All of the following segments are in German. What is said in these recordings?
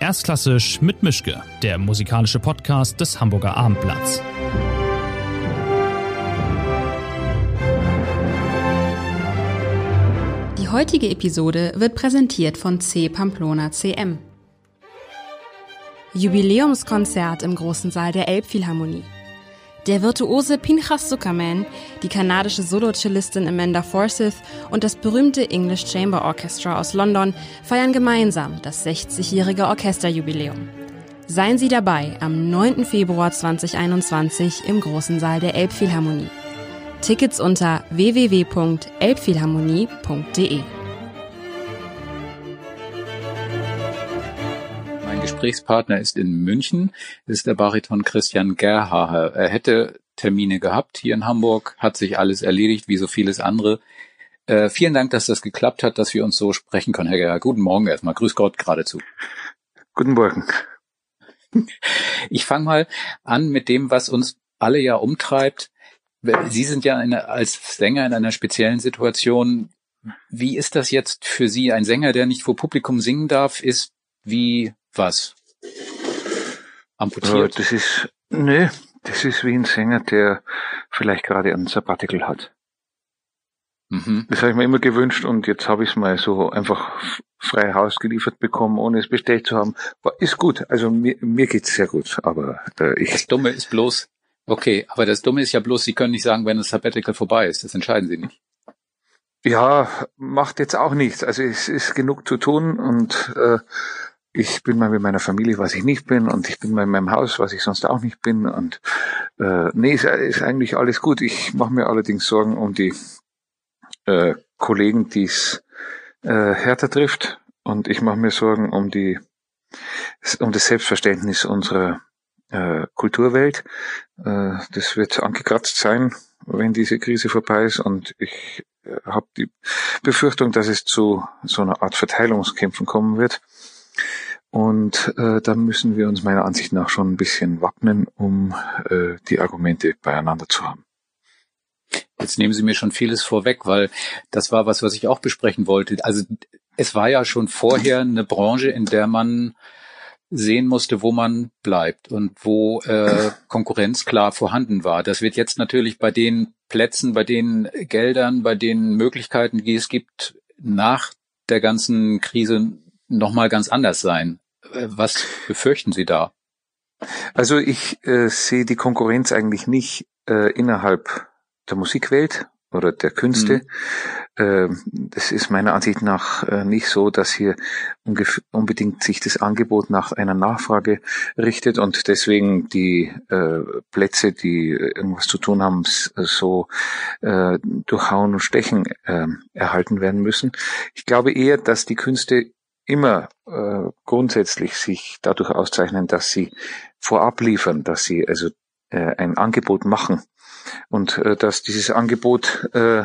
Erstklassisch mit Mischke, der musikalische Podcast des Hamburger Abendblatts. Die heutige Episode wird präsentiert von C. Pamplona CM. Jubiläumskonzert im großen Saal der Elbphilharmonie. Der virtuose Pinchas Zuckerman, die kanadische Solo-Cellistin Amanda Forsyth und das berühmte English Chamber Orchestra aus London feiern gemeinsam das 60-jährige Orchesterjubiläum. Seien Sie dabei am 9. Februar 2021 im großen Saal der Elbphilharmonie. Tickets unter www.elbphilharmonie.de Gesprächspartner ist in München, ist der Bariton Christian Gerhaher. Er hätte Termine gehabt hier in Hamburg, hat sich alles erledigt, wie so vieles andere. Äh, vielen Dank, dass das geklappt hat, dass wir uns so sprechen können, Herr Gerhaher. Guten Morgen erstmal. Grüß Gott geradezu. Guten Morgen. Ich fange mal an mit dem, was uns alle ja umtreibt. Sie sind ja eine, als Sänger in einer speziellen Situation. Wie ist das jetzt für Sie? Ein Sänger, der nicht vor Publikum singen darf, ist wie was? Amputiert? das ist, nee, das ist wie ein Sänger, der vielleicht gerade ein Sabbatical hat. Mhm. Das habe ich mir immer gewünscht und jetzt habe ich es mal so einfach frei Haus geliefert bekommen, ohne es bestellt zu haben. Ist gut, also mir, mir geht's sehr gut, aber äh, ich... Das Dumme ist bloß, okay, aber das Dumme ist ja bloß, Sie können nicht sagen, wenn das Sabbatical vorbei ist, das entscheiden Sie nicht. Ja, macht jetzt auch nichts. Also es ist genug zu tun und äh, ich bin mal mit meiner Familie, was ich nicht bin, und ich bin mal in meinem Haus, was ich sonst auch nicht bin. Und äh, nee, ist, ist eigentlich alles gut. Ich mache mir allerdings Sorgen um die äh, Kollegen, die es äh, härter trifft. Und ich mache mir Sorgen um die um das Selbstverständnis unserer äh, Kulturwelt. Äh, das wird angekratzt sein, wenn diese Krise vorbei ist. Und ich äh, habe die Befürchtung, dass es zu so einer Art Verteilungskämpfen kommen wird. Und äh, da müssen wir uns meiner Ansicht nach schon ein bisschen wappnen, um äh, die Argumente beieinander zu haben. Jetzt nehmen Sie mir schon vieles vorweg, weil das war was, was ich auch besprechen wollte. Also es war ja schon vorher eine Branche, in der man sehen musste, wo man bleibt und wo äh, Konkurrenz klar vorhanden war. Das wird jetzt natürlich bei den Plätzen, bei den Geldern, bei den Möglichkeiten, die es gibt, nach der ganzen Krise nochmal ganz anders sein. Äh, was befürchten Sie da? Also ich äh, sehe die Konkurrenz eigentlich nicht äh, innerhalb der Musikwelt oder der Künste. Mhm. Das ist meiner Ansicht nach äh, nicht so, dass hier unbedingt sich das Angebot nach einer Nachfrage richtet und deswegen die äh, Plätze, die irgendwas zu tun haben, so durchhauen und stechen erhalten werden müssen. Ich glaube eher, dass die Künste immer äh, grundsätzlich sich dadurch auszeichnen, dass sie vorab liefern, dass sie also äh, ein Angebot machen und äh, dass dieses Angebot äh,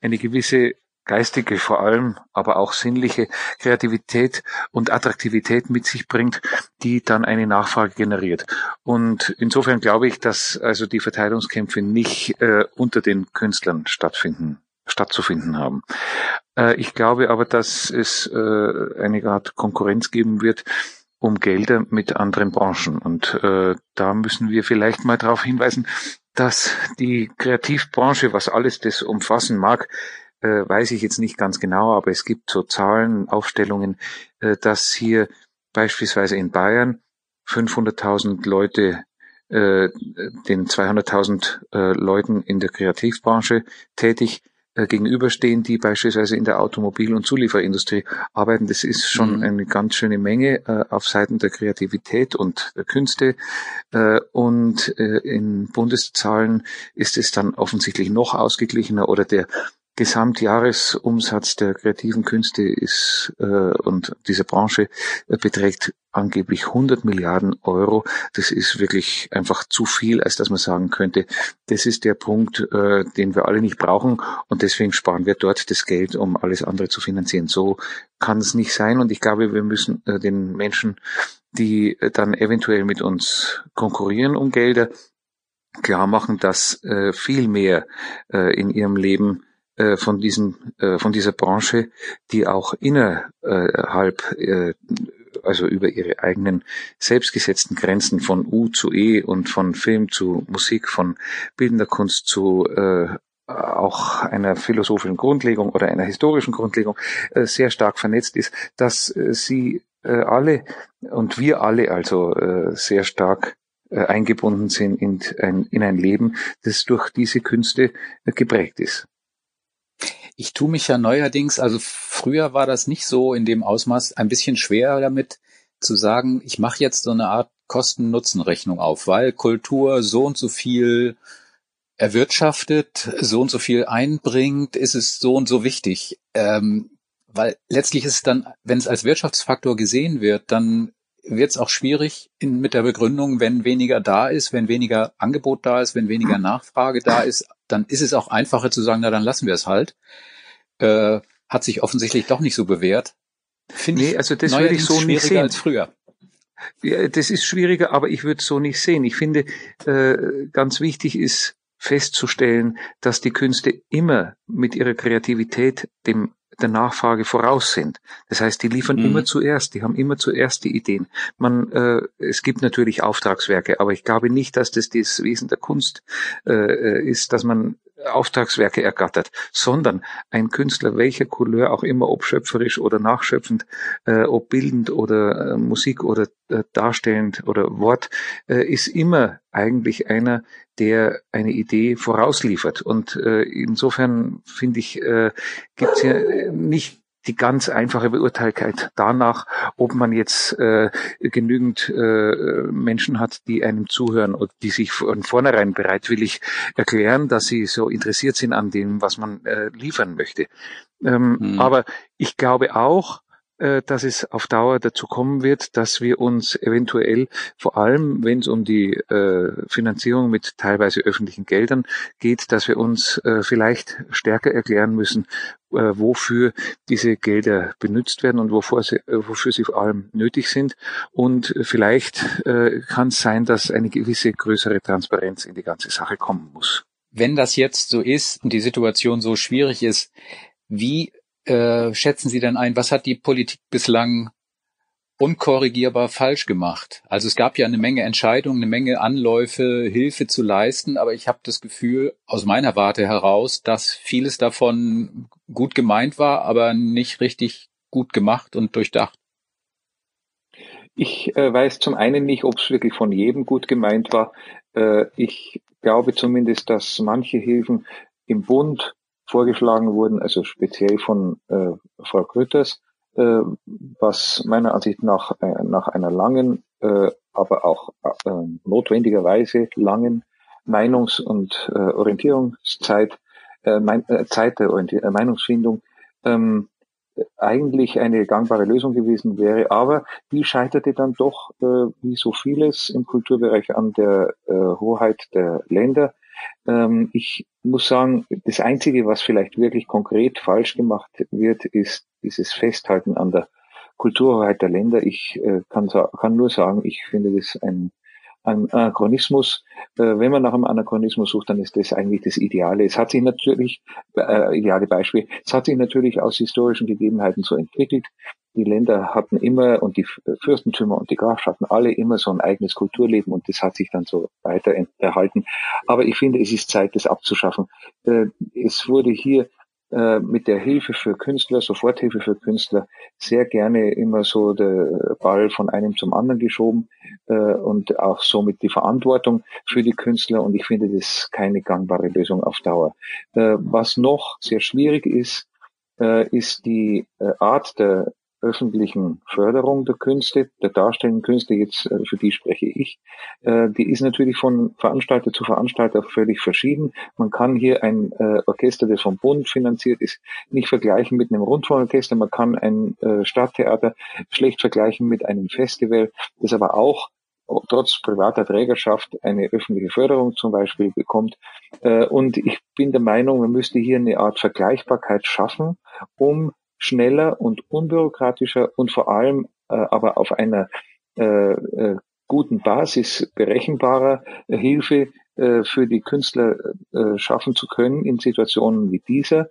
eine gewisse geistige vor allem, aber auch sinnliche Kreativität und Attraktivität mit sich bringt, die dann eine Nachfrage generiert. Und insofern glaube ich, dass also die Verteilungskämpfe nicht äh, unter den Künstlern stattfinden stattzufinden haben. Äh, ich glaube aber, dass es äh, eine Art Konkurrenz geben wird um Gelder mit anderen Branchen. Und äh, da müssen wir vielleicht mal darauf hinweisen, dass die Kreativbranche, was alles das umfassen mag, weiß ich jetzt nicht ganz genau, aber es gibt so Zahlen, Aufstellungen, dass hier beispielsweise in Bayern 500.000 Leute den 200.000 äh, Leuten in der Kreativbranche tätig gegenüberstehen, die beispielsweise in der Automobil- und Zulieferindustrie arbeiten. Das ist schon mhm. eine ganz schöne Menge äh, auf Seiten der Kreativität und der Künste. Äh, und äh, in Bundeszahlen ist es dann offensichtlich noch ausgeglichener oder der Gesamtjahresumsatz der kreativen Künste ist äh, und dieser Branche äh, beträgt angeblich 100 Milliarden Euro. Das ist wirklich einfach zu viel, als dass man sagen könnte, das ist der Punkt, äh, den wir alle nicht brauchen und deswegen sparen wir dort das Geld, um alles andere zu finanzieren. So kann es nicht sein und ich glaube, wir müssen äh, den Menschen, die äh, dann eventuell mit uns konkurrieren um Gelder, klar machen, dass äh, viel mehr äh, in ihrem Leben von diesem, äh, von dieser Branche, die auch innerhalb äh, also über ihre eigenen selbstgesetzten Grenzen von U zu E und von Film zu Musik, von bildender Kunst zu äh, auch einer philosophischen Grundlegung oder einer historischen Grundlegung äh, sehr stark vernetzt ist, dass äh, sie äh, alle und wir alle also äh, sehr stark äh, eingebunden sind in ein, in ein Leben, das durch diese Künste äh, geprägt ist. Ich tue mich ja neuerdings, also früher war das nicht so in dem Ausmaß, ein bisschen schwer damit zu sagen, ich mache jetzt so eine Art Kosten-Nutzen-Rechnung auf, weil Kultur so und so viel erwirtschaftet, so und so viel einbringt, ist es so und so wichtig. Ähm, weil letztlich ist es dann, wenn es als Wirtschaftsfaktor gesehen wird, dann wird es auch schwierig in, mit der Begründung, wenn weniger da ist, wenn weniger Angebot da ist, wenn weniger Nachfrage da ist, dann ist es auch einfacher zu sagen, na dann lassen wir es halt. Äh, hat sich offensichtlich doch nicht so bewährt. Finde nee, ich also das würde ich so nicht sehen. als früher. Ja, das ist schwieriger, aber ich würde es so nicht sehen. Ich finde, äh, ganz wichtig ist festzustellen, dass die Künste immer mit ihrer Kreativität dem der Nachfrage voraus sind. Das heißt, die liefern mhm. immer zuerst, die haben immer zuerst die Ideen. Man, äh, es gibt natürlich Auftragswerke, aber ich glaube nicht, dass das das Wesen der Kunst äh, ist, dass man Auftragswerke ergattert, sondern ein Künstler, welcher Couleur auch immer, ob schöpferisch oder nachschöpfend, äh, ob bildend oder äh, Musik oder äh, darstellend oder Wort, äh, ist immer eigentlich einer, der eine Idee vorausliefert. Und äh, insofern finde ich, äh, gibt es ja nicht die ganz einfache Beurteilkeit danach, ob man jetzt äh, genügend äh, Menschen hat, die einem zuhören und die sich von vornherein bereitwillig erklären, dass sie so interessiert sind an dem, was man äh, liefern möchte. Ähm, mhm. Aber ich glaube auch, dass es auf Dauer dazu kommen wird, dass wir uns eventuell, vor allem wenn es um die äh, Finanzierung mit teilweise öffentlichen Geldern geht, dass wir uns äh, vielleicht stärker erklären müssen, äh, wofür diese Gelder benutzt werden und wofür sie, äh, wofür sie vor allem nötig sind. Und vielleicht äh, kann es sein, dass eine gewisse größere Transparenz in die ganze Sache kommen muss. Wenn das jetzt so ist und die Situation so schwierig ist, wie äh, schätzen Sie denn ein, was hat die Politik bislang unkorrigierbar falsch gemacht? Also es gab ja eine Menge Entscheidungen, eine Menge Anläufe, Hilfe zu leisten, aber ich habe das Gefühl aus meiner Warte heraus, dass vieles davon gut gemeint war, aber nicht richtig gut gemacht und durchdacht. Ich äh, weiß zum einen nicht, ob es wirklich von jedem gut gemeint war. Äh, ich glaube zumindest, dass manche Hilfen im Bund vorgeschlagen wurden, also speziell von äh, Frau Grütters, äh, was meiner Ansicht nach äh, nach einer langen, äh, aber auch äh, notwendigerweise langen Meinungs- und äh, Orientierungszeit, äh, mein, äh, Zeit der Orientier äh, Meinungsfindung ähm, eigentlich eine gangbare Lösung gewesen wäre, aber die scheiterte dann doch, äh, wie so vieles im Kulturbereich, an der äh, Hoheit der Länder, ähm, ich muss sagen, das Einzige, was vielleicht wirklich konkret falsch gemacht wird, ist dieses Festhalten an der Kulturhoheit der Länder. Ich äh, kann, kann, nur sagen, ich finde das ein, ein Anachronismus. Äh, wenn man nach einem Anachronismus sucht, dann ist das eigentlich das Ideale. Es hat sich natürlich, äh, ideale Beispiel, es hat sich natürlich aus historischen Gegebenheiten so entwickelt, die Länder hatten immer und die Fürstentümer und die Grafschaften alle immer so ein eigenes Kulturleben und das hat sich dann so weiter erhalten. Aber ich finde, es ist Zeit, das abzuschaffen. Äh, es wurde hier äh, mit der Hilfe für Künstler, Soforthilfe für Künstler, sehr gerne immer so der Ball von einem zum anderen geschoben äh, und auch somit die Verantwortung für die Künstler. Und ich finde das keine gangbare Lösung auf Dauer. Was noch sehr schwierig ist, ist die Art der öffentlichen Förderung der Künste, der darstellenden Künste, jetzt äh, für die spreche ich, äh, die ist natürlich von Veranstalter zu Veranstalter völlig verschieden. Man kann hier ein äh, Orchester, das vom Bund finanziert ist, nicht vergleichen mit einem Rundfunkorchester. Man kann ein Stadttheater schlecht vergleichen mit einem Festival, das aber auch trotz privater Trägerschaft eine öffentliche Förderung zum Beispiel bekommt. Und ich bin der Meinung, man müsste hier eine Art Vergleichbarkeit schaffen, um schneller und unbürokratischer und vor allem äh, aber auf einer äh, äh, guten Basis berechenbarer äh, Hilfe äh, für die Künstler äh, schaffen zu können in Situationen wie dieser.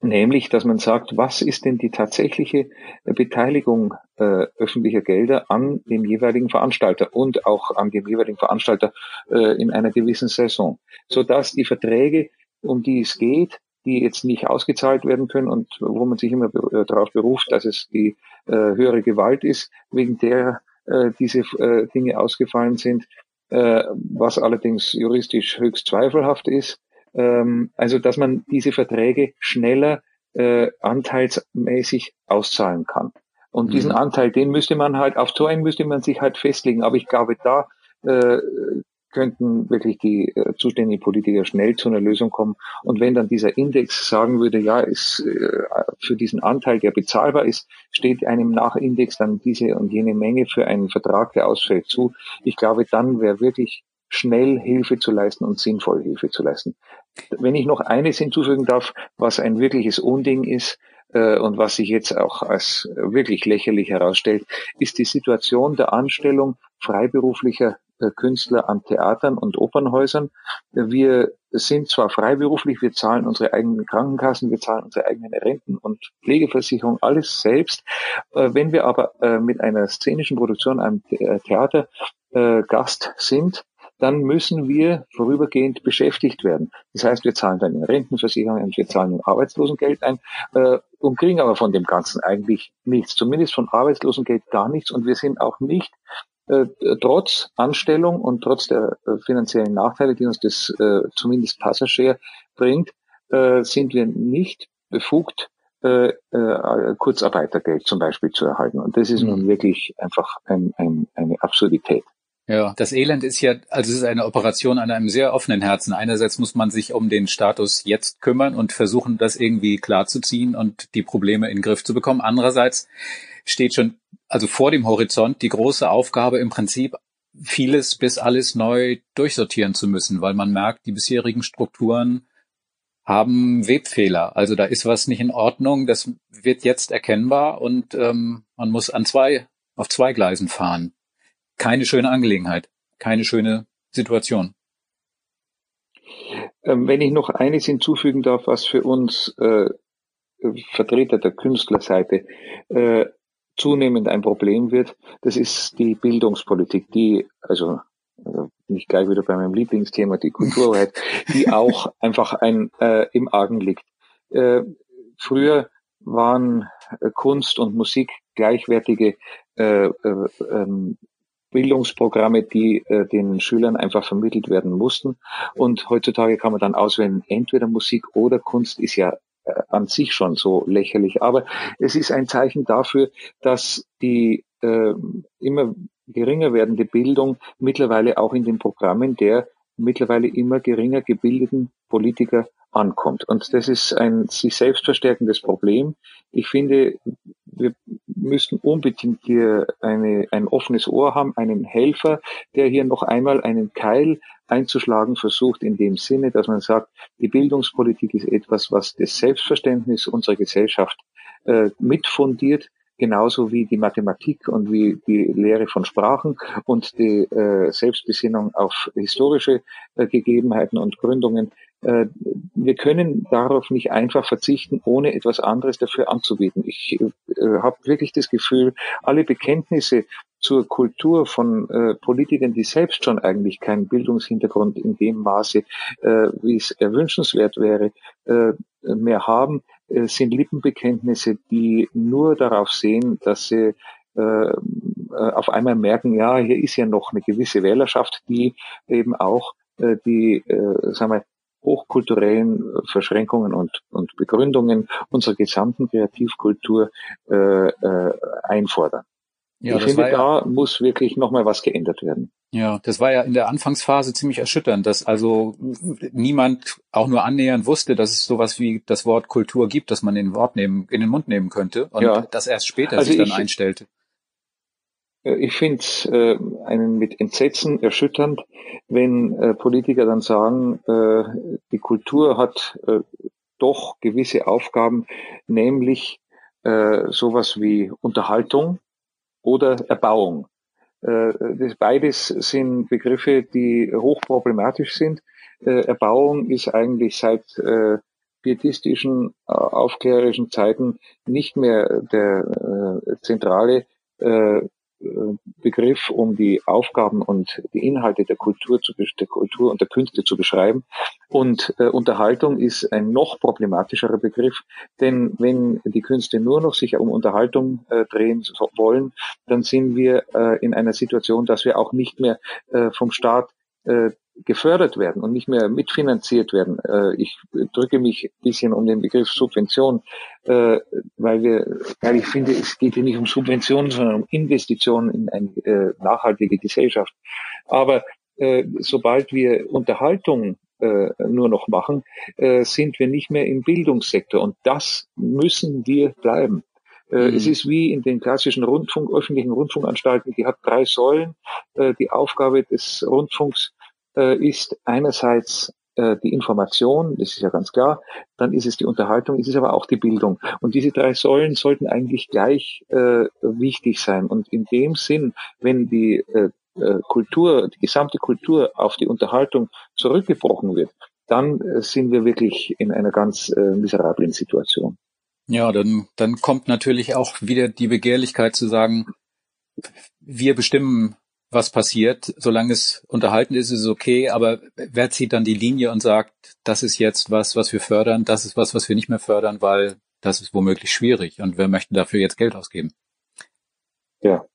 nämlich dass man sagt, was ist denn die tatsächliche Beteiligung äh, öffentlicher Gelder an dem jeweiligen Veranstalter und auch an dem jeweiligen Veranstalter äh, in einer gewissen Saison, sodass die Verträge, um die es geht, die jetzt nicht ausgezahlt werden können und wo man sich immer äh, darauf beruft, dass es die äh, höhere Gewalt ist, wegen der äh, diese äh, Dinge ausgefallen sind, äh, was allerdings juristisch höchst zweifelhaft ist. Ähm, also dass man diese Verträge schneller äh, anteilsmäßig auszahlen kann. Und diesen mhm. Anteil, den müsste man halt, auf so einen müsste man sich halt festlegen. Aber ich glaube, da könnten wirklich die äh, zuständigen Politiker schnell zu einer Lösung kommen. Und wenn dann dieser Index sagen würde, ja, ist äh, für diesen Anteil, der bezahlbar ist, steht einem nach Index dann diese und jene Menge für einen Vertrag, der ausfällt, zu. Ich glaube, dann wäre wirklich schnell Hilfe zu leisten und sinnvoll Hilfe zu leisten. Wenn ich noch eines hinzufügen darf, was ein wirkliches Unding ist, äh, und was sich jetzt auch als wirklich lächerlich herausstellt, ist die Situation der Anstellung freiberuflicher Künstler an Theatern und Opernhäusern. Wir sind zwar freiberuflich, wir zahlen unsere eigenen Krankenkassen, wir zahlen unsere eigenen Renten und Pflegeversicherung, alles selbst. Äh, wenn wir aber mit einer szenischen Produktion am Theater Gast sind, dann müssen wir vorübergehend beschäftigt werden. Das heißt, wir zahlen dann in Rentenversicherung und wir zahlen in Arbeitslosengeld ein äh, und kriegen aber von dem Ganzen eigentlich nichts, zumindest von Arbeitslosengeld gar nichts und wir sind auch nicht äh, trotz Anstellung und trotz der äh, finanziellen Nachteile, die uns das äh, zumindest Passagier bringt, äh, sind wir nicht befugt, Kurzarbeitergeld zum Beispiel zu erhalten. Und das ist mhm. nun wirklich einfach ein, ein, eine Absurdität. Ja, das Elend ist ja, also es ist eine Operation an einem sehr offenen Herzen. Einerseits muss man sich um den Status jetzt kümmern und versuchen, das irgendwie klarzuziehen und die Probleme in den Griff zu bekommen. Andererseits steht schon, also vor dem Horizont die große Aufgabe im Prinzip, vieles bis alles neu durchsortieren zu müssen, weil man merkt, die bisherigen Strukturen haben Webfehler. Also da ist was nicht in Ordnung. Das wird jetzt erkennbar und ähm, man muss an zwei, auf zwei Gleisen fahren keine schöne Angelegenheit, keine schöne Situation. Ähm, wenn ich noch eines hinzufügen darf, was für uns äh, Vertreter der Künstlerseite äh, zunehmend ein Problem wird, das ist die Bildungspolitik, die, also äh, nicht gleich wieder bei meinem Lieblingsthema, die Kulturhoheit, die auch einfach ein äh, im Argen liegt. Äh, früher waren äh, Kunst und Musik gleichwertige äh, äh, ähm, Bildungsprogramme, die äh, den Schülern einfach vermittelt werden mussten. Und heutzutage kann man dann auswählen, entweder Musik oder Kunst ist ja an sich schon so lächerlich. Aber es ist ein Zeichen dafür, dass die äh, immer geringer werdende Bildung mittlerweile auch in den Programmen der mittlerweile immer geringer gebildeten Politiker ankommt. Und das ist ein sich selbst verstärkendes Problem. Ich finde, wir müssten unbedingt hier eine, ein offenes Ohr haben, einen Helfer, der hier noch einmal einen Keil einzuschlagen versucht, in dem Sinne, dass man sagt, die Bildungspolitik ist etwas, was das Selbstverständnis unserer Gesellschaft äh, mitfundiert, genauso wie die Mathematik und wie die Lehre von Sprachen und die äh, Selbstbesinnung auf historische äh, Gegebenheiten und Gründungen. Äh, wir können darauf nicht einfach verzichten, ohne etwas anderes dafür anzubieten. Ich äh, habe wirklich das Gefühl, alle Bekenntnisse zur Kultur von äh, Politikern, die selbst schon eigentlich keinen Bildungshintergrund in dem Maße, äh, wie es erwünschenswert wäre, äh, mehr haben, äh, sind Lippenbekenntnisse, die nur darauf sehen, dass sie äh, äh, auf einmal merken, ja, hier ist ja noch eine gewisse Wählerschaft, die eben auch äh, die, äh, sagen wir, hochkulturellen Verschränkungen und, und Begründungen unserer gesamten Kreativkultur äh, äh, einfordern. Ja, ich finde, ja, da muss wirklich nochmal was geändert werden. Ja, das war ja in der Anfangsphase ziemlich erschütternd, dass also niemand auch nur annähernd wusste, dass es sowas wie das Wort Kultur gibt, dass man in den Wort nehmen, in den Mund nehmen könnte und ja. das erst später also sich dann ich, einstellte. Äh, ich finde es äh, einen mit Entsetzen erschütternd, wenn äh, Politiker dann sagen, äh, die Kultur hat äh, doch gewisse Aufgaben, nämlich äh, sowas wie Unterhaltung, oder Erbauung. Äh, das beides sind Begriffe, die hochproblematisch sind. Äh, Erbauung ist eigentlich seit äh, pietistischen, äh, aufklärerischen Zeiten nicht mehr der äh, zentrale äh, Begriff, um die Aufgaben und die Inhalte der Kultur, zu, der Kultur und der Künste zu beschreiben. Und äh, Unterhaltung ist ein noch problematischerer Begriff, denn wenn die Künste nur noch sich um Unterhaltung äh, drehen wollen, dann sind wir äh, in einer Situation, dass wir auch nicht mehr äh, vom Staat äh, gefördert werden und nicht mehr mitfinanziert werden. Äh, ich drücke mich ein bisschen um den Begriff Subvention, äh, weil wir, weil ich finde, es geht hier nicht um Subventionen, sondern um Investitionen in eine äh, nachhaltige Gesellschaft. Aber sobald wir Unterhaltung nur noch machen, sind wir nicht mehr im Bildungssektor und das müssen wir bleiben. Mhm. Es ist wie in den klassischen Rundfunk, öffentlichen Rundfunkanstalten, die hat drei Säulen. Die Aufgabe des Rundfunks äh, ist einerseits äh, die Information, das ist ja ganz klar, dann ist es die Unterhaltung, ist es aber auch die Bildung. Und diese drei Säulen sollten eigentlich gleich äh, wichtig sein. Und in dem Sinn, wenn die äh, äh Kultur, die gesamte Kultur auf die Unterhaltung zurückgebrochen wird, dann äh, sind wir wirklich in einer ganz äh, miserablen Situation. Ja, dann, dann kommt natürlich auch wieder die Begehrlichkeit zu sagen, wir bestimmen was passiert. Solange es unterhalten ist, ist es okay, aber wer zieht dann die Linie und sagt, das ist jetzt was, was wir fördern, das ist was, was wir nicht mehr fördern, weil das ist womöglich schwierig und wer möchte dafür jetzt Geld ausgeben? Ja.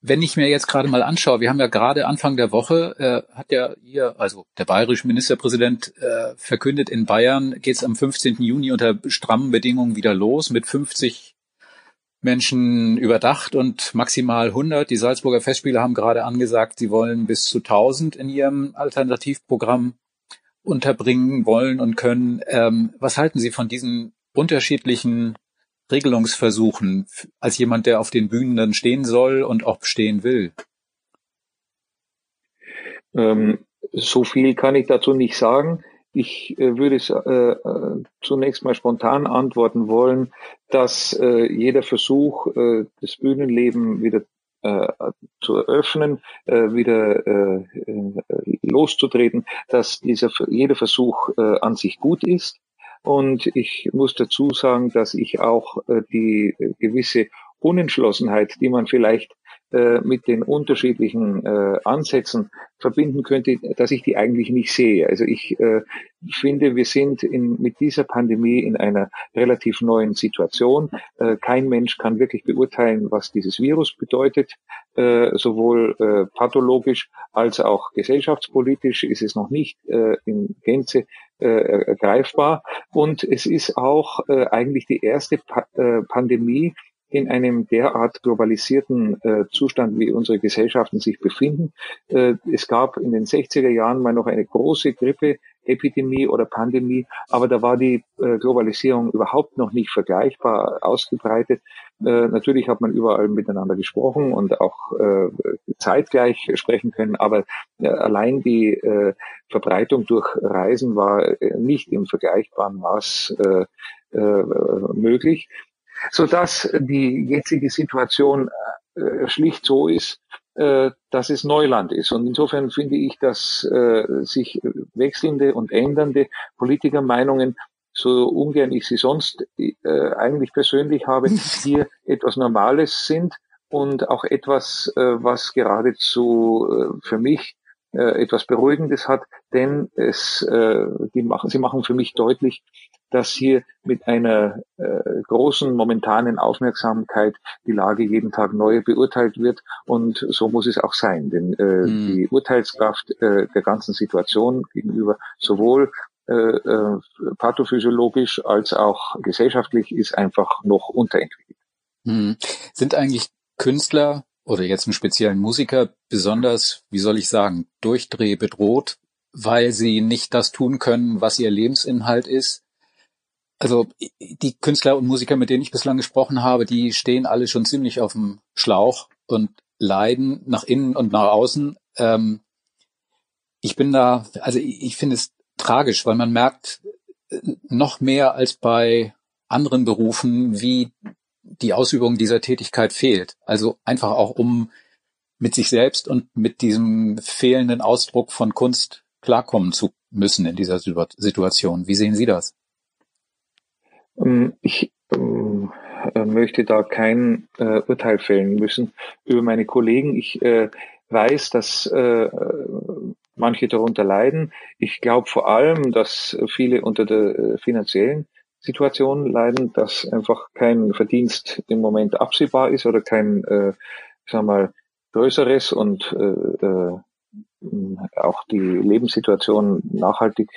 Wenn ich mir jetzt gerade mal anschaue, wir haben ja gerade Anfang der Woche, äh, hat ja hier, also der bayerische Ministerpräsident äh, verkündet, in Bayern geht es am 15. Juni unter strammen Bedingungen wieder los mit 50 Menschen überdacht und maximal 100. Die Salzburger Festspiele haben gerade angesagt, sie wollen bis zu 1000 in ihrem Alternativprogramm unterbringen wollen und können. Ähm, was halten Sie von diesen unterschiedlichen Regelungsversuchen als jemand, der auf den Bühnen dann stehen soll und auch stehen will? Ähm, so viel kann ich dazu nicht sagen. Ich äh, würde äh, äh, zunächst mal spontan antworten wollen, dass jeder Versuch, das Bühnenleben wieder zu eröffnen, wieder loszutreten, dass dieser jeder Versuch an sich gut ist. Und ich muss dazu sagen, dass ich auch die gewisse Unentschlossenheit, die man vielleicht äh, mit den unterschiedlichen äh, Ansätzen verbinden könnte, dass ich die eigentlich nicht sehe. Also ich äh, finde, wir sind in, mit dieser Pandemie in einer relativ neuen Situation. Äh, kein Mensch kann wirklich beurteilen, was dieses Virus bedeutet. Äh, sowohl pathologisch als auch gesellschaftspolitisch ist es noch nicht in Gänze ergreifbar. Und es ist auch eigentlich die erste pa Pandemie, in einem derart globalisierten äh, Zustand, wie unsere Gesellschaften sich befinden. Äh, es gab in den 60er Jahren mal noch eine große Grippeepidemie oder Pandemie, aber da war die äh, Globalisierung überhaupt noch nicht vergleichbar ausgebreitet. Äh, natürlich hat man überall miteinander gesprochen und auch äh, zeitgleich sprechen können, aber äh, allein die äh, Verbreitung durch Reisen war äh, nicht im vergleichbaren Maß möglich so dass die jetzige Situation äh, schlicht so ist, äh, dass es Neuland ist. Und insofern finde ich, dass äh, sich wechselnde und ändernde Politikermeinungen so ungern ich sie sonst äh, eigentlich persönlich habe, hier etwas Normales sind und auch etwas, äh, was geradezu äh, für mich etwas Beruhigendes hat, denn es, die machen, sie machen für mich deutlich, dass hier mit einer äh, großen momentanen Aufmerksamkeit die Lage jeden Tag neu beurteilt wird und so muss es auch sein, denn äh, mhm. die Urteilskraft äh, der ganzen Situation gegenüber sowohl äh, äh, pathophysiologisch als auch gesellschaftlich ist einfach noch unterentwickelt. Mhm. Sind eigentlich Künstler oder jetzt im speziellen Musiker besonders, wie soll ich sagen, durchdreh bedroht, weil sie nicht das tun können, was ihr Lebensinhalt ist? Also die Künstler und Musiker, mit denen ich bislang gesprochen habe, die stehen alle schon ziemlich auf dem Schlauch und leiden nach innen und nach außen. Ähm, ich bin da, also ich, ich finde es tragisch, weil man merkt äh, noch mehr als bei anderen Berufen, wie die Ausübung dieser Tätigkeit fehlt. Also einfach auch um mit sich selbst und mit diesem fehlenden Ausdruck von Kunst klarkommen zu müssen in dieser Situation. Wie sehen Sie das? Ähm, ich ähm, äh, möchte da kein äh, Urteil fällen müssen über meine Kollegen. Ich äh, weiß, dass äh, manche darunter leiden. Ich glaube vor allem, dass viele unter der finanziellen Situation leiden, dass einfach kein Verdienst im Moment absehbar ist oder kein, äh, sagen wir mal, größeres und äh, auch die Lebenssituation nachhaltig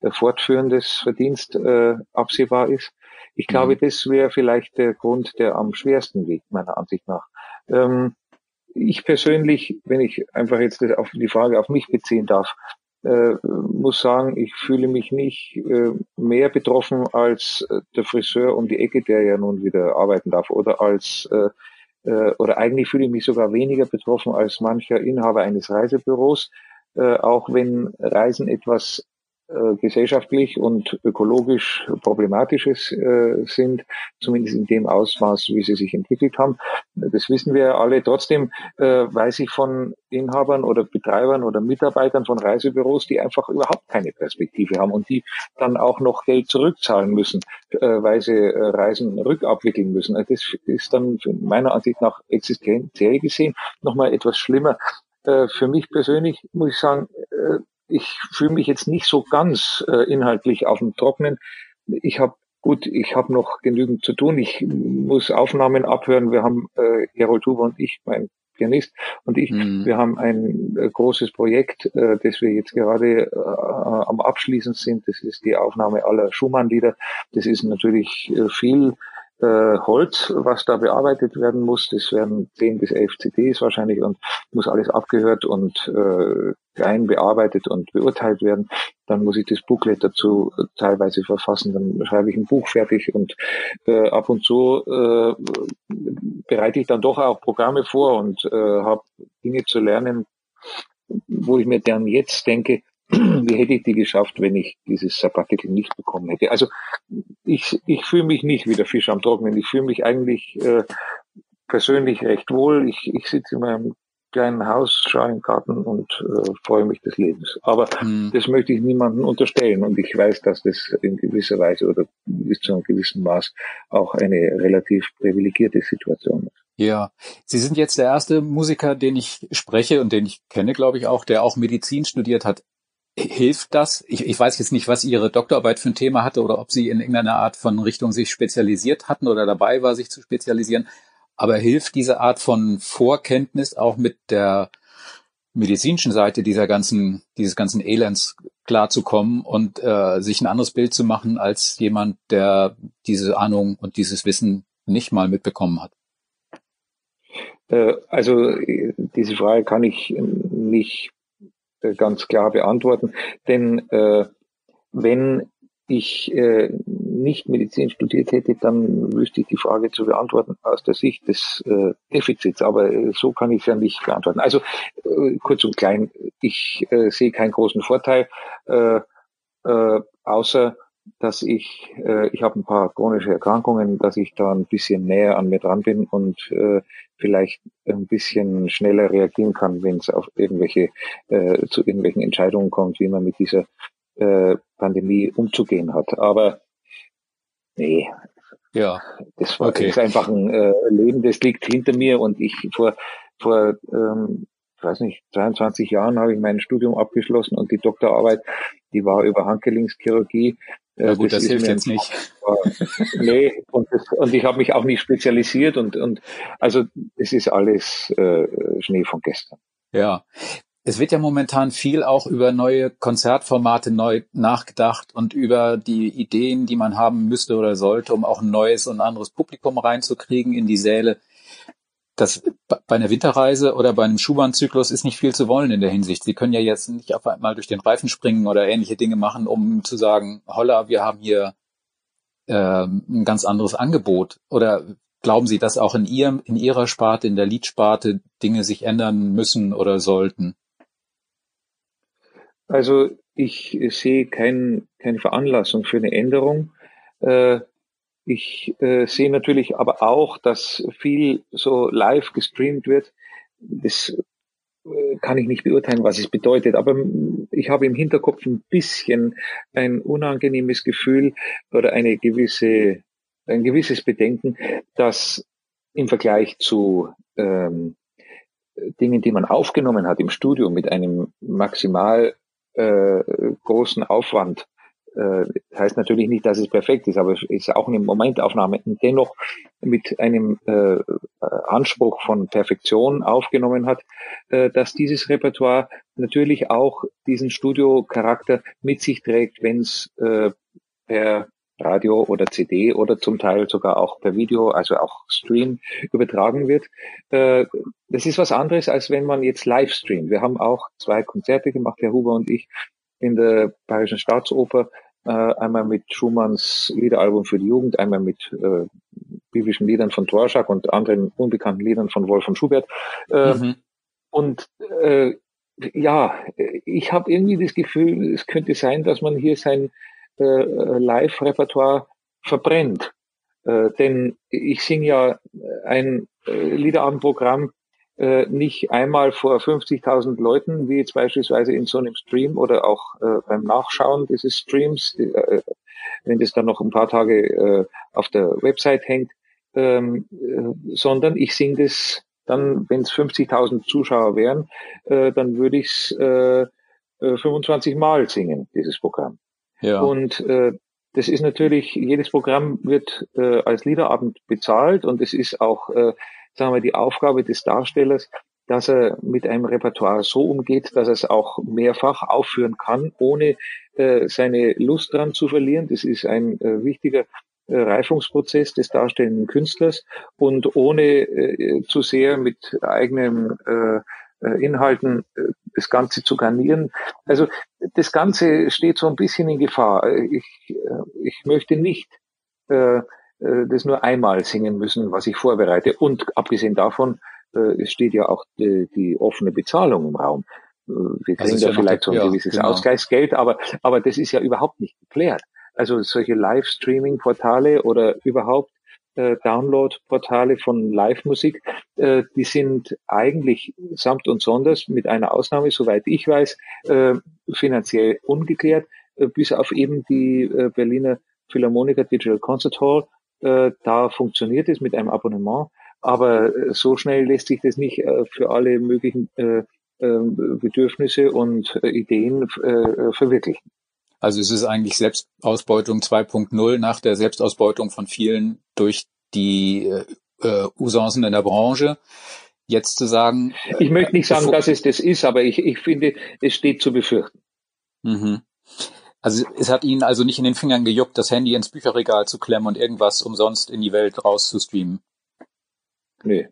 äh, fortführendes Verdienst äh, absehbar ist. Ich glaube, mhm. das wäre vielleicht der Grund, der am schwersten liegt, meiner Ansicht nach. Ähm, ich persönlich, wenn ich einfach jetzt auf die Frage auf mich beziehen darf, äh, muss sagen, ich fühle mich nicht äh, mehr betroffen als äh, der Friseur um die Ecke, der ja nun wieder arbeiten darf, oder als äh, äh, oder eigentlich fühle ich mich sogar weniger betroffen als mancher Inhaber eines Reisebüros, äh, auch wenn Reisen etwas äh, gesellschaftlich und ökologisch problematisches äh, sind, zumindest in dem Ausmaß, wie sie sich entwickelt haben. Das wissen wir alle. Trotzdem äh, weiß ich von Inhabern oder Betreibern oder Mitarbeitern von Reisebüros, die einfach überhaupt keine Perspektive haben und die dann auch noch Geld zurückzahlen müssen, äh, weil sie äh, Reisen rückabwickeln müssen. Also das ist dann meiner Ansicht nach existenziell gesehen nochmal etwas schlimmer. Äh, für mich persönlich muss ich sagen, äh, ich fühle mich jetzt nicht so ganz äh, inhaltlich auf dem Trocknen. Ich habe gut, ich habe noch genügend zu tun. Ich muss Aufnahmen abhören. Wir haben äh, Gerold Huber und ich, mein Pianist und ich, mhm. wir haben ein äh, großes Projekt, äh, das wir jetzt gerade äh, am Abschließen sind. Das ist die Aufnahme aller Schumann-Lieder. Das ist natürlich äh, viel äh, Holz, was da bearbeitet werden muss. Das werden 10 bis 11 CDs wahrscheinlich und muss alles abgehört und äh, rein bearbeitet und beurteilt werden. Dann muss ich das Booklet dazu teilweise verfassen. Dann schreibe ich ein Buch fertig und äh, ab und zu äh, bereite ich dann doch auch Programme vor und äh, habe Dinge zu lernen, wo ich mir dann jetzt denke, wie hätte ich die geschafft, wenn ich dieses Sabbatical nicht bekommen hätte? Also ich, ich fühle mich nicht wie der Fisch am Trocknen. Ich fühle mich eigentlich äh, persönlich recht wohl. Ich, ich sitze in meinem kleinen Haus, schaue im Garten und äh, freue mich des Lebens. Aber hm. das möchte ich niemandem unterstellen und ich weiß, dass das in gewisser Weise oder bis zu einem gewissen Maß auch eine relativ privilegierte Situation ist. Ja, Sie sind jetzt der erste Musiker, den ich spreche und den ich kenne, glaube ich auch, der auch Medizin studiert hat hilft das? Ich, ich weiß jetzt nicht, was Ihre Doktorarbeit für ein Thema hatte oder ob Sie in irgendeiner Art von Richtung sich spezialisiert hatten oder dabei war, sich zu spezialisieren. Aber hilft diese Art von Vorkenntnis auch mit der medizinischen Seite dieser ganzen, dieses ganzen Elends klarzukommen und äh, sich ein anderes Bild zu machen als jemand, der diese Ahnung und dieses Wissen nicht mal mitbekommen hat? Äh, also diese Frage kann ich nicht äh, ganz klar beantworten. Denn äh, wenn ich äh, nicht Medizin studiert hätte, dann wüsste ich die Frage zu beantworten aus der Sicht des äh, Defizits. Aber äh, so kann ich es ja nicht beantworten. Also äh, kurz und klein, ich äh, sehe keinen großen Vorteil, äh, äh, außer dass ich, äh, ich habe ein paar chronische Erkrankungen, dass ich da ein bisschen näher an mir dran bin und äh, vielleicht ein bisschen schneller reagieren kann, wenn es auf irgendwelche äh, zu irgendwelchen Entscheidungen kommt, wie man mit dieser äh, Pandemie umzugehen hat. Aber nee, ja, das war okay. das ist einfach ein äh, Leben, das liegt hinter mir und ich vor vor ähm, ich weiß nicht, 23 Jahren habe ich mein Studium abgeschlossen und die Doktorarbeit, die war über Handgelenkschirurgie. Ja gut, das, das hilft jetzt nicht. nee, und, das, und ich habe mich auch nicht spezialisiert und, und also es ist alles äh, Schnee von gestern. Ja. Es wird ja momentan viel auch über neue Konzertformate neu nachgedacht und über die Ideen, die man haben müsste oder sollte, um auch ein neues und anderes Publikum reinzukriegen in die Säle das bei einer Winterreise oder bei einem Schuhbahnzyklus ist nicht viel zu wollen in der Hinsicht. Sie können ja jetzt nicht auf einmal durch den Reifen springen oder ähnliche Dinge machen, um zu sagen, holla, wir haben hier äh, ein ganz anderes Angebot. Oder glauben Sie, dass auch in Ihrem, in Ihrer Sparte, in der Liedsparte Dinge sich ändern müssen oder sollten? Also ich sehe kein, keine Veranlassung für eine Änderung. Äh, ich äh, sehe natürlich aber auch, dass viel so live gestreamt wird. Das äh, kann ich nicht beurteilen, was es bedeutet, aber ich habe im Hinterkopf ein bisschen ein unangenehmes Gefühl oder eine gewisse, ein gewisses Bedenken, dass im Vergleich zu ähm, Dingen, die man aufgenommen hat im Studio mit einem maximal äh, großen Aufwand, äh, heißt natürlich nicht, dass es perfekt ist, aber es ist auch eine Momentaufnahme und dennoch mit einem äh, Anspruch von Perfektion aufgenommen hat, äh, dass dieses Repertoire natürlich auch diesen Studiocharakter mit sich trägt, wenn es äh, per Radio oder CD oder zum Teil sogar auch per Video, also auch Stream übertragen wird. Äh, das ist was anderes, als wenn man jetzt live streamt. Wir haben auch zwei Konzerte gemacht, Herr Huber und ich, in der Bayerischen Staatsoper, äh, einmal mit Schumanns Liederalbum für die Jugend, einmal mit äh, biblischen Liedern von Dvorak und anderen unbekannten Liedern von Wolf von Schubert. Äh, mhm. Und äh, ja, ich habe irgendwie das Gefühl, es könnte sein, dass man hier sein äh, Live-Repertoire verbrennt. Äh, denn ich singe ja ein äh, Liederabendprogramm äh, nicht einmal vor 50.000 Leuten, wie jetzt beispielsweise in so einem Stream oder auch äh, beim Nachschauen dieses Streams, die, äh, wenn das dann noch ein paar Tage äh, auf der Website hängt, ähm, äh, sondern ich singe das dann, wenn es 50.000 Zuschauer wären, dann würde ich es äh, 25 äh, Mal singen, dieses Programm. Ja. Und das ist natürlich, jedes Programm wird als Liederabend bezahlt und es ist auch, sagen wir, die Aufgabe des Darstellers, dass er mit einem Repertoire so umgeht, dass er es auch mehrfach aufführen kann, ohne äh, seine Lust dran zu verlieren. Das ist ein äh, wichtiger äh, Reifungsprozess des darstellenden Künstlers und ohne äh, zu sehr mit eigenen äh, äh, Inhalten äh, das Ganze zu garnieren. Also das Ganze steht so ein bisschen in Gefahr. Ich, äh, ich möchte nicht äh, das nur einmal singen müssen, was ich vorbereite. Und abgesehen davon, äh, es steht ja auch die, die offene Bezahlung im Raum. Wir kriegen da ja vielleicht so ein gewisses genau. Ausgleichsgeld, aber, aber das ist ja überhaupt nicht geklärt. Also solche Live-Streaming-Portale oder überhaupt äh, Download-Portale von Live-Musik, äh, die sind eigentlich samt und sonders mit einer Ausnahme, soweit ich weiß, äh, finanziell ungeklärt, äh, bis auf eben die äh, Berliner Philharmoniker Digital Concert Hall. Äh, da funktioniert es mit einem Abonnement, aber äh, so schnell lässt sich das nicht äh, für alle möglichen äh, äh, Bedürfnisse und Ideen verwirklichen. Also es ist eigentlich Selbstausbeutung 2.0 nach der Selbstausbeutung von vielen durch die äh, Usancen in der Branche. Jetzt zu sagen. Ich möchte nicht sagen, dass es das ist, aber ich, ich finde, es steht zu befürchten. Mhm. Also es hat Ihnen also nicht in den Fingern gejuckt, das Handy ins Bücherregal zu klemmen und irgendwas umsonst in die Welt rauszustreamen. Nee.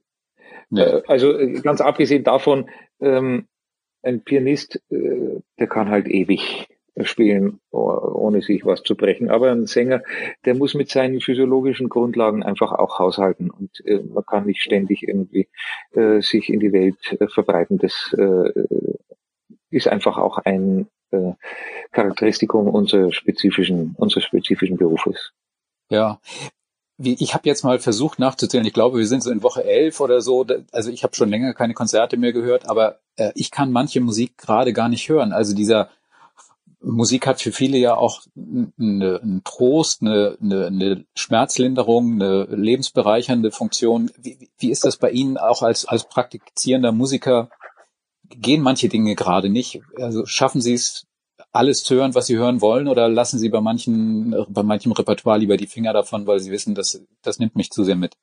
nee. Äh, also äh, ganz abgesehen davon, ähm, ein Pianist, äh, der kann halt ewig spielen, ohne sich was zu brechen. Aber ein Sänger, der muss mit seinen physiologischen Grundlagen einfach auch haushalten und äh, man kann nicht ständig irgendwie äh, sich in die Welt äh, verbreiten. Das äh, ist einfach auch ein Charakteristikum unseres spezifischen, unseres spezifischen Berufes. Ja, ich habe jetzt mal versucht nachzuzählen. Ich glaube, wir sind so in Woche elf oder so. Also ich habe schon länger keine Konzerte mehr gehört, aber äh, ich kann manche Musik gerade gar nicht hören. Also dieser Musik hat für viele ja auch eine, einen Trost, eine, eine, eine Schmerzlinderung, eine lebensbereichernde Funktion. Wie, wie ist das bei Ihnen auch als, als praktizierender Musiker? Gehen manche Dinge gerade nicht? Also schaffen Sie es, alles zu hören, was Sie hören wollen, oder lassen Sie bei manchen, bei manchem Repertoire lieber die Finger davon, weil Sie wissen, dass das nimmt mich zu sehr mit?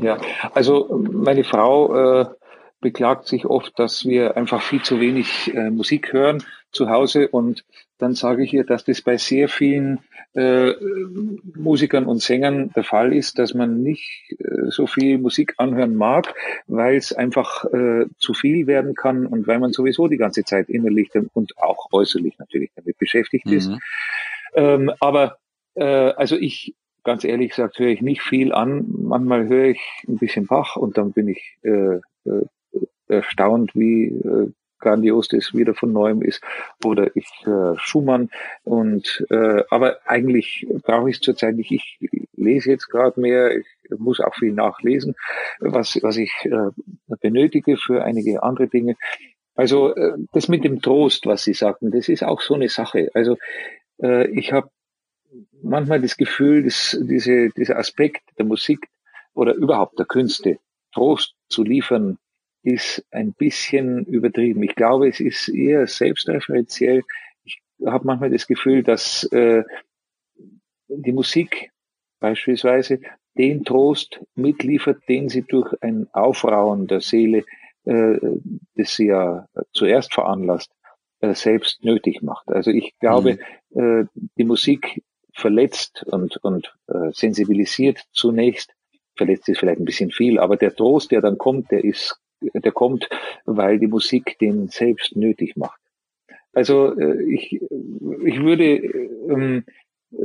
Ja, also meine Frau äh, beklagt sich oft, dass wir einfach viel zu wenig äh, Musik hören zu Hause und dann sage ich ihr, dass das bei sehr vielen äh, Musikern und Sängern der Fall ist, dass man nicht äh, so viel Musik anhören mag, weil es einfach äh, zu viel werden kann und weil man sowieso die ganze Zeit innerlich und auch äußerlich natürlich damit beschäftigt ist. Mhm. Ähm, aber äh, also ich ganz ehrlich gesagt höre ich nicht viel an. Manchmal höre ich ein bisschen Bach und dann bin ich äh, äh erstaunt, wie äh, grandios das wieder von neuem ist. Oder ich äh, Schumann. Und äh, aber eigentlich brauche ich es zurzeit nicht. Ich lese jetzt gerade mehr, ich muss auch viel nachlesen, was, was ich äh, benötige für einige andere Dinge. Also äh, das mit dem Trost, was Sie sagten, das ist auch so eine Sache. Also äh, ich habe manchmal das Gefühl, dass diese, dieser Aspekt der Musik oder überhaupt der Künste, Trost zu liefern, ist ein bisschen übertrieben. Ich glaube, es ist eher selbstreferenziell. Ich habe manchmal das Gefühl, dass äh, die Musik beispielsweise den Trost mitliefert, den sie durch ein Aufrauen der Seele, äh, das sie ja zuerst veranlasst, äh, selbst nötig macht. Also ich glaube, mhm. äh, die Musik verletzt und, und äh, sensibilisiert zunächst. Verletzt ist vielleicht ein bisschen viel, aber der Trost, der dann kommt, der ist, der kommt, weil die Musik den selbst nötig macht. Also äh, ich, ich würde ähm,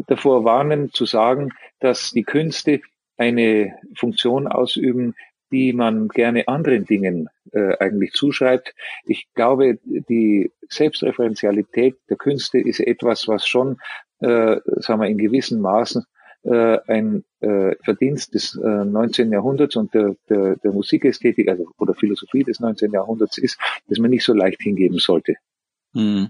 davor warnen zu sagen, dass die Künste eine Funktion ausüben, die man gerne anderen Dingen äh, eigentlich zuschreibt. Ich glaube, die Selbstreferenzialität der Künste ist etwas, was schon, äh, sagen wir, in gewissen Maßen äh, ein äh, Verdienst des äh, 19. Jahrhunderts und der, der, der Musikästhetik also, oder Philosophie des 19. Jahrhunderts ist, dass man nicht so leicht hingeben sollte. Hm.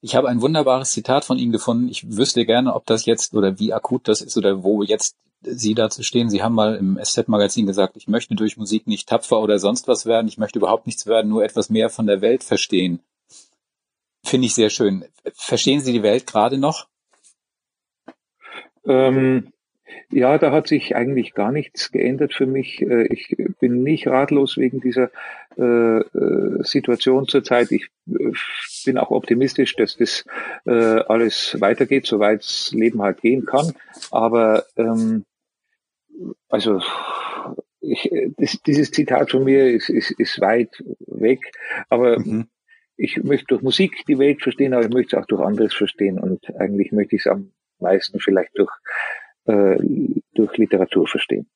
Ich habe ein wunderbares Zitat von Ihnen gefunden. Ich wüsste gerne, ob das jetzt oder wie akut das ist oder wo jetzt Sie dazu stehen. Sie haben mal im SZ-Magazin gesagt, ich möchte durch Musik nicht tapfer oder sonst was werden. Ich möchte überhaupt nichts werden, nur etwas mehr von der Welt verstehen. Finde ich sehr schön. Verstehen Sie die Welt gerade noch? Ähm, ja, da hat sich eigentlich gar nichts geändert für mich. Äh, ich bin nicht ratlos wegen dieser äh, äh, Situation zurzeit. Ich bin auch optimistisch, dass das alles weitergeht, soweit das Leben halt gehen kann. Aber ähm, also ich, das, dieses Zitat von mir ist, ist, ist weit weg, aber mhm. ich möchte durch Musik die Welt verstehen, aber ich möchte es auch durch anderes verstehen und eigentlich möchte ich es am meisten vielleicht durch, äh, durch Literatur verstehen.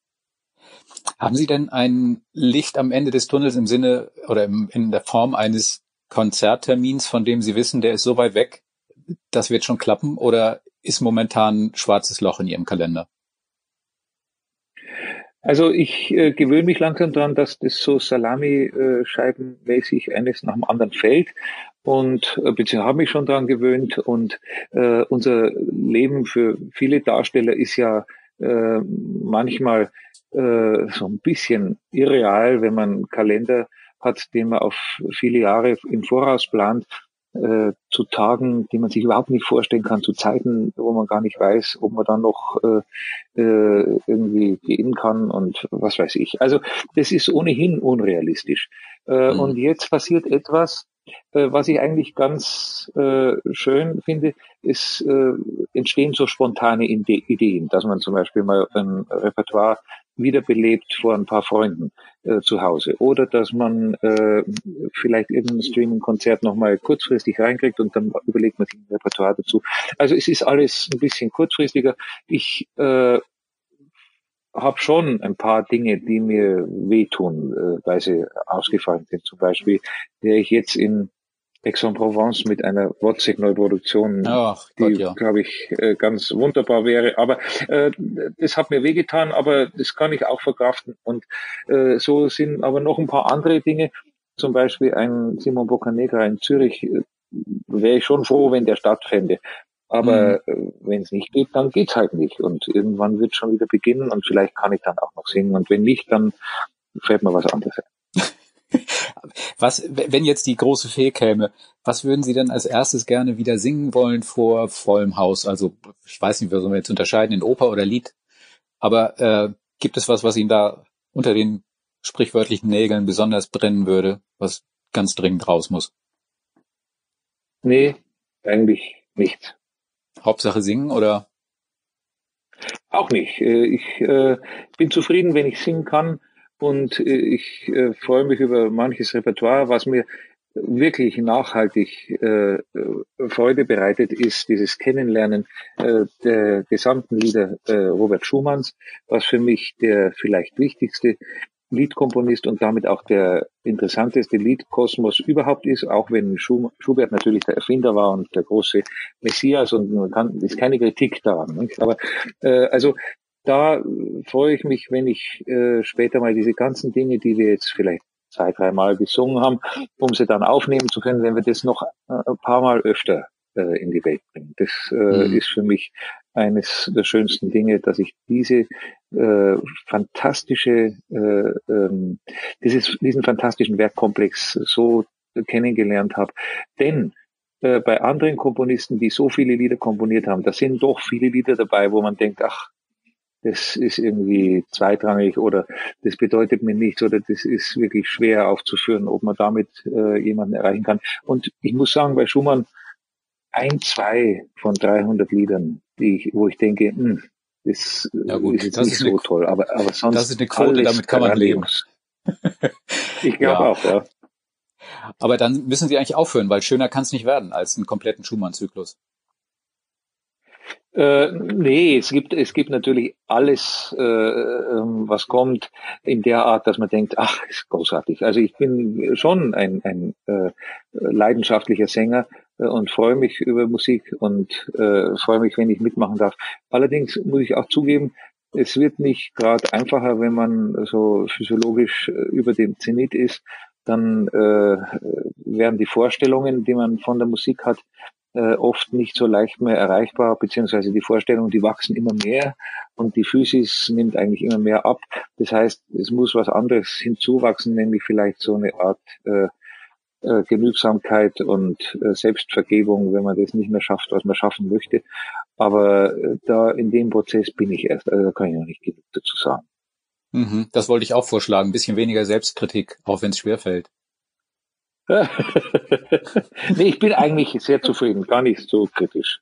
Haben Sie denn ein Licht am Ende des Tunnels im Sinne oder im, in der Form eines Konzerttermins, von dem Sie wissen, der ist so weit weg, das wird schon klappen oder ist momentan schwarzes Loch in Ihrem Kalender? Also ich äh, gewöhne mich langsam daran, dass das so Salami-Scheibenmäßig eines nach dem anderen fällt und äh, beziehungsweise habe mich schon daran gewöhnt und äh, unser Leben für viele Darsteller ist ja äh, manchmal äh, so ein bisschen irreal, wenn man einen Kalender hat, den man auf viele Jahre im Voraus plant äh, zu Tagen, die man sich überhaupt nicht vorstellen kann, zu Zeiten, wo man gar nicht weiß, ob man dann noch äh, äh, irgendwie gehen kann und was weiß ich. Also das ist ohnehin unrealistisch. Äh, mhm. Und jetzt passiert etwas, was ich eigentlich ganz äh, schön finde, ist, äh, entstehen so spontane Ideen, dass man zum Beispiel mal ein Repertoire wiederbelebt vor ein paar Freunden äh, zu Hause oder dass man äh, vielleicht irgendein Streaming-Konzert nochmal kurzfristig reinkriegt und dann überlegt man sich ein Repertoire dazu. Also es ist alles ein bisschen kurzfristiger. Ich äh, habe schon ein paar Dinge, die mir wehtun, äh, weil sie ausgefallen sind. Zum Beispiel wäre ich jetzt in Aix-en-Provence mit einer Wozzeck-Neuproduktion, die, ja. glaube ich, äh, ganz wunderbar wäre. Aber äh, das hat mir wehgetan, aber das kann ich auch verkraften. Und äh, so sind aber noch ein paar andere Dinge. Zum Beispiel ein Simon Boccanegra in Zürich, äh, wäre ich schon froh, wenn der stattfände. Aber mhm. Äh, wenn es nicht geht, dann geht's halt nicht. Und irgendwann wird schon wieder beginnen und vielleicht kann ich dann auch noch singen. Und wenn nicht, dann fällt mir was anderes ein. Was, wenn jetzt die große Fee käme, was würden Sie denn als erstes gerne wieder singen wollen vor vollem Haus? Also ich weiß nicht, wie soll man jetzt unterscheiden in Oper oder Lied, aber äh, gibt es was, was Ihnen da unter den sprichwörtlichen Nägeln besonders brennen würde, was ganz dringend raus muss? Nee, eigentlich nicht. Hauptsache singen oder? Auch nicht. Äh, ich äh, bin zufrieden, wenn ich singen kann und äh, ich freue mich über manches Repertoire. Was mir wirklich nachhaltig Freude bereitet, ist dieses Kennenlernen der gesamten Lieder Robert Schumanns, was für mich der vielleicht wichtigste Liedkomponist und damit auch der interessanteste Liedkosmos überhaupt ist, auch wenn Schubert natürlich der Erfinder war und der große Messias und man kann, ist keine Kritik daran. Nicht? Aber äh, also da freue ich mich, wenn ich äh, später mal diese ganzen Dinge, die wir jetzt vielleicht zwei, dreimal gesungen haben, um sie dann aufnehmen zu können, wenn wir das noch äh, ein paar Mal öfter äh, in die Welt bringen. Das äh, mhm. ist für mich eines der schönsten Dinge, dass ich diese äh, fantastische, äh, ähm, dieses, diesen fantastischen Werkkomplex so kennengelernt habe. Denn äh, bei anderen Komponisten, die so viele Lieder komponiert haben, da sind doch viele Lieder dabei, wo man denkt, ach, das ist irgendwie zweitrangig oder das bedeutet mir nichts oder das ist wirklich schwer aufzuführen, ob man damit äh, jemanden erreichen kann. Und ich muss sagen, bei Schumann ein, zwei von 300 Liedern, die ich, wo ich denke, hm, das ja gut, ist jetzt nicht ist so eine, toll, aber, aber sonst das ist eine Quote, damit kann man leben. ich glaube ja. auch, ja. Aber dann müssen Sie eigentlich aufhören, weil schöner kann es nicht werden als einen kompletten Schumann-Zyklus. Äh, nee, es gibt, es gibt natürlich alles, äh, ähm, was kommt, in der Art, dass man denkt, ach, ist großartig. Also ich bin schon ein, ein äh, leidenschaftlicher Sänger äh, und freue mich über Musik und äh, freue mich, wenn ich mitmachen darf. Allerdings muss ich auch zugeben, es wird nicht gerade einfacher, wenn man so physiologisch äh, über dem Zenit ist. Dann äh, werden die Vorstellungen, die man von der Musik hat, äh, oft nicht so leicht mehr erreichbar, beziehungsweise die Vorstellungen, die wachsen immer mehr und die Physis nimmt eigentlich immer mehr ab. Das heißt, es muss was anderes hinzuwachsen, nämlich vielleicht so eine Art äh, äh, Genügsamkeit und äh, Selbstvergebung, wenn man das nicht mehr schafft, was man schaffen möchte. Aber äh, da in dem Prozess bin ich erst, also da kann ich noch nicht genug dazu sagen. Mhm, das wollte ich auch vorschlagen, ein bisschen weniger Selbstkritik, auch wenn es schwerfällt. nee, ich bin eigentlich sehr zufrieden, gar nicht so kritisch.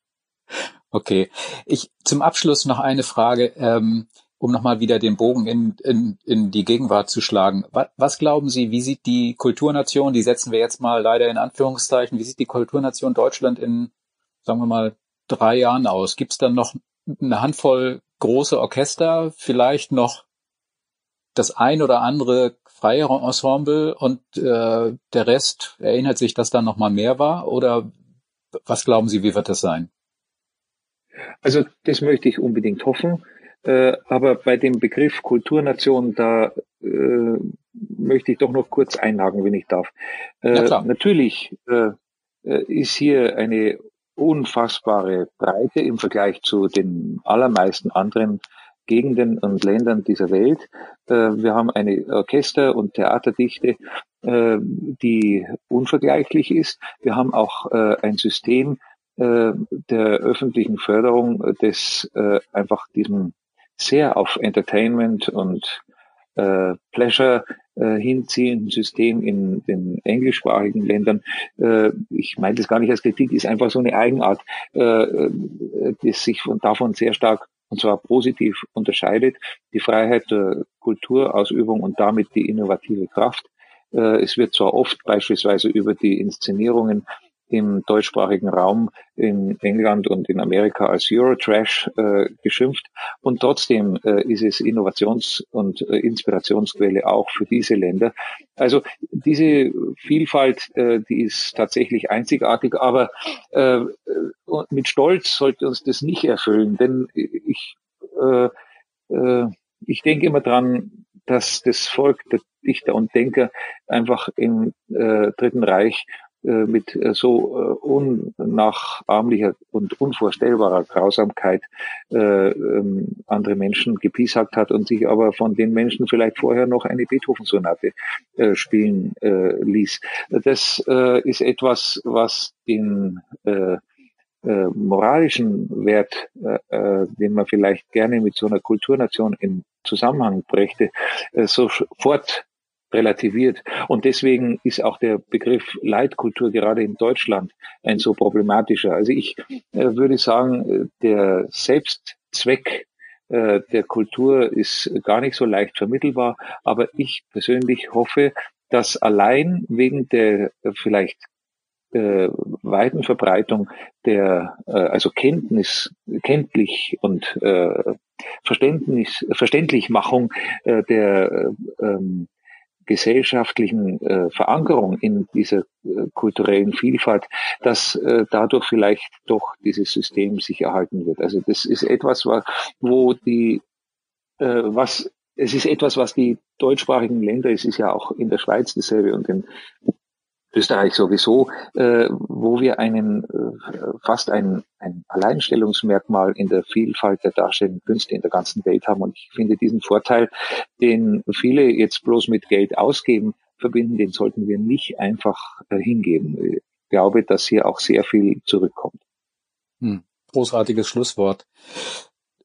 Okay. Ich zum Abschluss noch eine Frage, ähm, um nochmal wieder den Bogen in, in, in die Gegenwart zu schlagen. Was, was glauben Sie, wie sieht die Kulturnation, die setzen wir jetzt mal leider in Anführungszeichen, wie sieht die Kulturnation Deutschland in, sagen wir mal, drei Jahren aus? Gibt es dann noch eine Handvoll große Orchester, vielleicht noch das ein oder andere freie Ensemble und äh, der Rest erinnert sich, dass da noch mal mehr war? Oder was glauben Sie, wie wird das sein? Also das möchte ich unbedingt hoffen. Äh, aber bei dem Begriff Kulturnation, da äh, möchte ich doch noch kurz einhaken, wenn ich darf. Äh, natürlich äh, äh, ist hier eine unfassbare Breite im Vergleich zu den allermeisten anderen Gegenden und Ländern dieser Welt. Äh, wir haben eine Orchester- und Theaterdichte, äh, die unvergleichlich ist. Wir haben auch äh, ein System der öffentlichen Förderung, das einfach diesem sehr auf Entertainment und Pleasure hinziehenden System in den englischsprachigen Ländern. ich meine das gar nicht als Kritik, ist einfach so eine Eigenart, das sich von, davon sehr stark und zwar positiv unterscheidet, die Freiheit der Kulturausübung und damit die innovative Kraft. Äh, es wird zwar oft beispielsweise über die Inszenierungen im deutschsprachigen Raum in England und in Amerika als Eurotrash äh, geschimpft. Und trotzdem äh, ist es Innovations- und äh, Inspirationsquelle auch für diese Länder. Also diese Vielfalt, äh, die ist tatsächlich einzigartig, aber äh, mit Stolz sollte uns das nicht erfüllen, denn ich, äh, äh, ich denke immer dran, dass das Volk der Dichter und Denker einfach im äh, Dritten Reich äh, mit äh, so äh, unnachahmlicher und unvorstellbarer Grausamkeit äh, ähm, andere Menschen gepiesackt hat und sich aber von den Menschen vielleicht vorher noch eine Beethoven-Sonate spielen ließ. Das ist etwas, was den moralischen Wert, den man vielleicht gerne mit so einer Kulturnation in Zusammenhang brächte, äh, sofort relativiert. Und deswegen ist auch der Begriff Leitkultur gerade in Deutschland ein so problematischer. Also ich äh, würde sagen, der Selbstzweck äh, der Kultur ist gar nicht so leicht vermittelbar, aber ich persönlich hoffe, dass allein wegen der äh, vielleicht äh, weiten Verbreitung der äh, also Kenntnis, kenntlich und äh, Verständnis, Verständlichmachung äh, der äh, ähm, gesellschaftlichen äh, Verankerung in dieser äh, kulturellen Vielfalt, dass äh, dadurch vielleicht doch dieses System sich erhalten wird. Also das ist etwas, wo die äh, was es ist etwas, was die deutschsprachigen Länder, es ist ja auch in der Schweiz dasselbe und in Österreich sowieso, äh, wo wir einen äh, fast ein, ein Alleinstellungsmerkmal in der Vielfalt der darstellenden Künste in der ganzen Welt haben. Und ich finde diesen Vorteil, den viele jetzt bloß mit Geld ausgeben, verbinden, den sollten wir nicht einfach äh, hingeben. Ich glaube, dass hier auch sehr viel zurückkommt. Hm. Großartiges Schlusswort.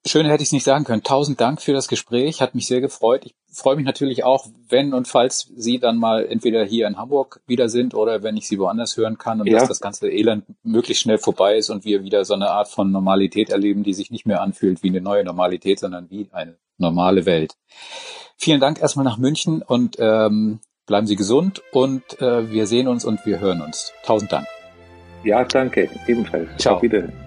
Schöner hätte ich es nicht sagen können. Tausend Dank für das Gespräch, hat mich sehr gefreut. Ich freue mich natürlich auch, wenn und falls Sie dann mal entweder hier in Hamburg wieder sind oder wenn ich Sie woanders hören kann und ja. dass das ganze Elend möglichst schnell vorbei ist und wir wieder so eine Art von Normalität erleben, die sich nicht mehr anfühlt wie eine neue Normalität, sondern wie eine normale Welt. Vielen Dank erstmal nach München und ähm, bleiben Sie gesund und äh, wir sehen uns und wir hören uns. Tausend Dank. Ja, danke. Ebenfalls. Ciao. Auf Wiedersehen.